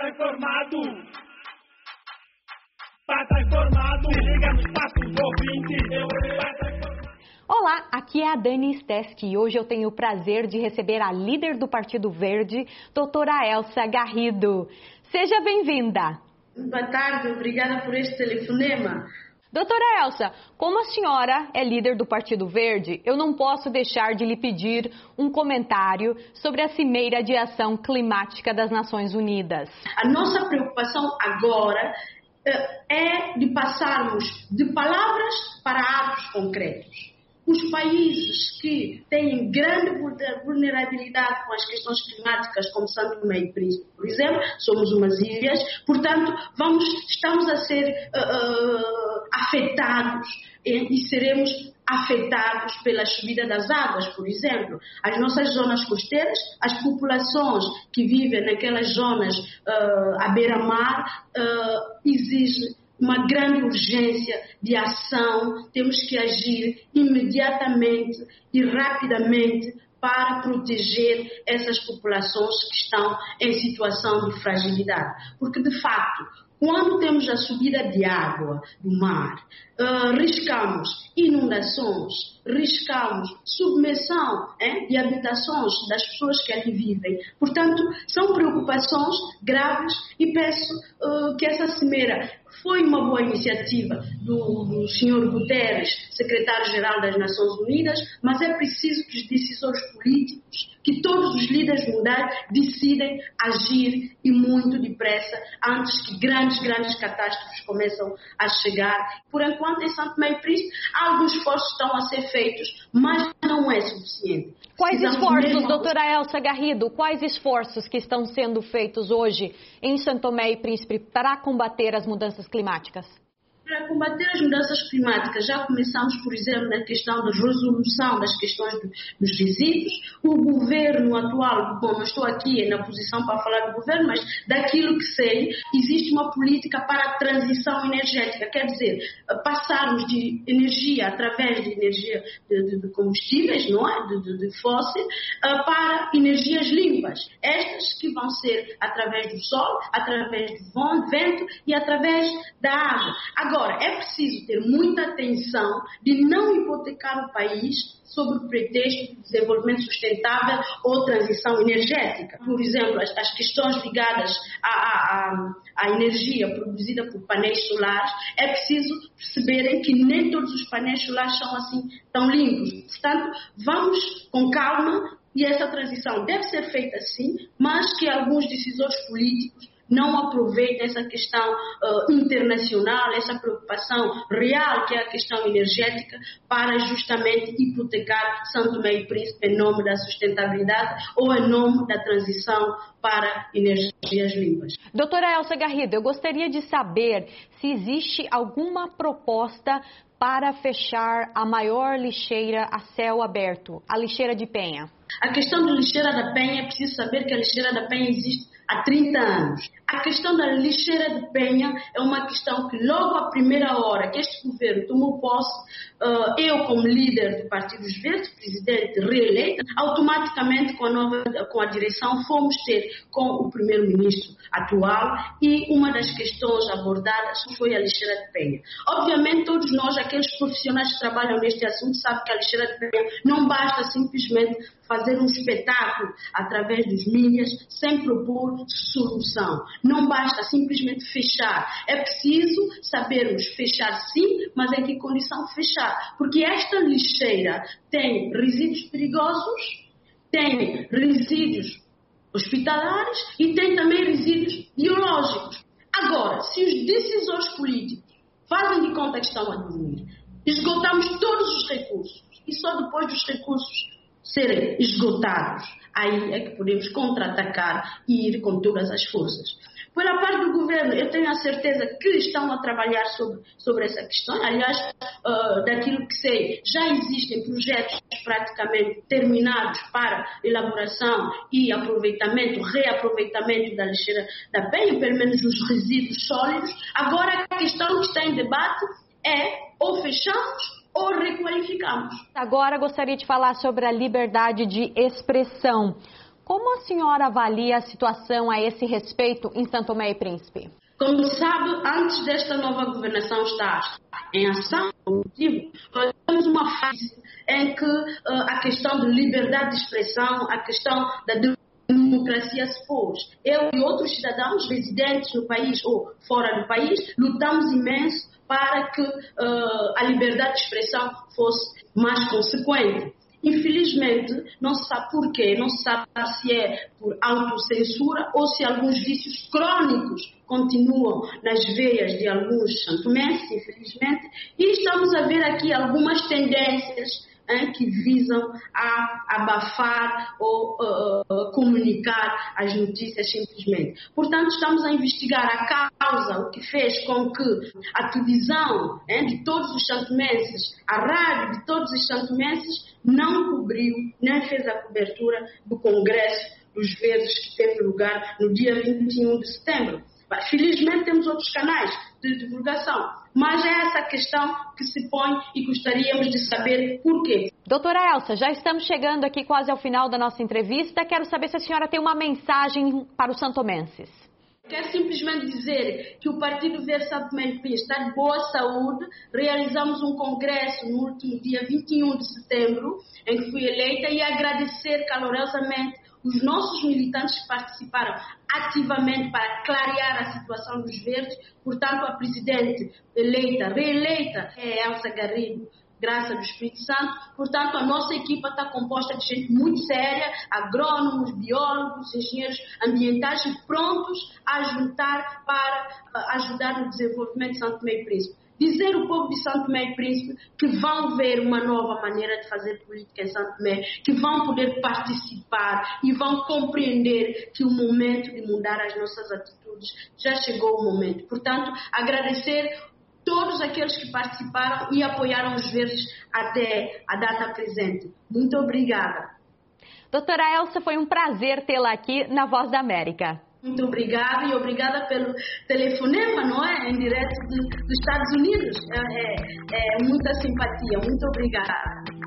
estar informado. Para estar informado, se liga no espaço ouvinte. Olá, aqui é a Dani Stesk e hoje eu tenho o prazer de receber a líder do Partido Verde, doutora Elsa Garrido. Seja bem-vinda. Boa tarde, obrigada por este telefonema. Doutora Elsa, como a senhora é líder do Partido Verde, eu não posso deixar de lhe pedir um comentário sobre a Cimeira de Ação Climática das Nações Unidas. A nossa preocupação agora eh, é de passarmos de palavras para atos concretos os países que têm grande vulnerabilidade com as questões climáticas, como Santo Tomé e Príncipe, por exemplo, somos umas ilhas, portanto, vamos, estamos a ser uh, afetados e, e seremos afetados pela subida das águas, por exemplo. As nossas zonas costeiras, as populações que vivem naquelas zonas uh, à beira-mar, uh, exigem uma grande urgência de ação, temos que agir imediatamente e rapidamente para proteger essas populações que estão em situação de fragilidade. Porque, de facto, quando temos a subida de água do mar, uh, riscamos inundações, riscamos submersão hein, de habitações das pessoas que ali vivem. Portanto, são preocupações graves e peço uh, que essa cimeira foi uma boa iniciativa do, do Sr. Guterres, secretário-geral das Nações Unidas, mas é preciso que os decisores políticos, que todos os líderes mundiais decidem agir e muito depressa antes que grandes, grandes catástrofes começam a chegar. Por enquanto, em Santo Meio Príncipe, alguns esforços estão a ser feitos, mas não é suficiente. Quais esforços, mesmo... doutora Elsa Garrido, quais esforços que estão sendo feitos hoje em Santo Tomé e Príncipe para combater as mudanças climáticas? Para combater as mudanças climáticas, já começamos, por exemplo, na questão da resolução das questões dos resíduos. O governo atual, bom, não estou aqui na posição para falar do governo, mas daquilo que sei, existe uma política para a transição energética, quer dizer, passarmos de energia através de energia de, de combustíveis, não é? De, de, de fóssil, uh, para energias limpas. Estas que vão ser através do sol, através do vento e através da água. Agora, Agora, é preciso ter muita atenção de não hipotecar o país sob o pretexto de desenvolvimento sustentável ou transição energética. Por exemplo, as, as questões ligadas à, à, à, energia produzida por painéis solares, é preciso perceberem que nem todos os painéis solares são assim tão limpos. Portanto, vamos com calma e essa transição deve ser feita sim, mas que alguns decisores políticos não aproveitem essa questão uh, internacional, essa preocupação real que é a questão energética para justamente hipotecar Santo Tomé e Príncipe em nome da sustentabilidade ou em nome da transição para energias limpas. Doutora Elsa Garrido, eu gostaria de saber se existe alguma proposta para fechar a maior lixeira a céu aberto, a lixeira de Penha. A questão da lixeira da Penha, é preciso saber que a lixeira da Penha existe há 30 anos. A questão da lixeira de Penha é uma questão que logo à primeira hora que este governo tomou posse, uh, eu como líder do Partido dos Verdes, presidente reeleito, automaticamente com a, nova, com a direção fomos ter com o primeiro-ministro atual e uma das questões abordadas foi a lixeira de Penha. Obviamente todos nós, aqueles profissionais que trabalham neste assunto, sabem que a lixeira de Penha não basta simplesmente fazer um espetáculo através dos mídias sem propor solução. Não basta simplesmente fechar. É preciso sabermos fechar sim, mas em que condição fechar. Porque esta lixeira tem resíduos perigosos, tem resíduos hospitalares e tem também resíduos biológicos. Agora, se os decisores políticos fazem de conta que estão a dormir, esgotamos todos os recursos e só depois dos recursos serem esgotados, aí é que podemos contra-atacar e ir com todas as forças. Pela parte do governo, eu tenho a certeza que estão a trabalhar sobre, sobre essa questão. Aliás, uh, daquilo que sei, já existem projetos praticamente terminados para elaboração e aproveitamento, reaproveitamento da lixeira da penha, pelo menos os resíduos sólidos. Agora, a questão que está em debate é ou fechamos ou requalificamos. Agora gostaria de falar sobre a liberdade de expressão. Como a senhora avalia a situação a esse respeito em Santo Tomé e Príncipe? Como sabe, antes desta nova governação estar em ação, temos uma fase em que uh, a questão de liberdade de expressão, a questão da democracia se pôs. Eu e outros cidadãos residentes no país ou fora do país lutamos imenso para que uh, a liberdade de expressão fosse mais consequente. Infelizmente, não se sabe porquê, não se sabe se é por autocensura ou se alguns vícios crônicos continuam nas veias de alguns santomenses, infelizmente, e estamos a ver aqui algumas tendências hein, que visam a abafar ou uh, comunicar as notícias simplesmente. Portanto, estamos a investigar a causa, o que fez com que a televisão hein, de todos os santomenses, a rádio de todos os santomenses, não cobriu, nem fez a cobertura do Congresso dos Verdes que teve lugar no dia 21 de setembro. Felizmente temos outros canais de divulgação, mas é essa questão que se põe e gostaríamos de saber por quê. Doutora Elsa, já estamos chegando aqui quase ao final da nossa entrevista. Quero saber se a senhora tem uma mensagem para os santomenses. Quero simplesmente dizer que o Partido Verde Santo Tomé está de boa saúde. Realizamos um congresso no último dia 21 de setembro, em que fui eleita, e agradecer calorosamente os nossos militantes que participaram ativamente para clarear a situação dos verdes. Portanto, a presidente eleita, reeleita, é Elsa Garrido, graça do Espírito Santo. Portanto, a nossa equipa está composta de gente muito séria, agrônomos, biólogos, engenheiros ambientais e prontos a juntar para ajudar no desenvolvimento de Santo e Príncipe dizer ao povo de Santo Tomé e Príncipe que vão ver uma nova maneira de fazer política em Santo Tomé, que vão poder participar e vão compreender que o momento de mudar as nossas atitudes já chegou o momento. Portanto, agradecer todos aqueles que participaram e apoiaram os verdes até a data presente. Muito obrigada. Doutora Elsa, foi um prazer tê-la aqui na Voz da América. Muito obrigada e obrigada pelo telefonema, não é? Em direto dos Estados Unidos. É, é, é muita simpatia. Muito obrigada.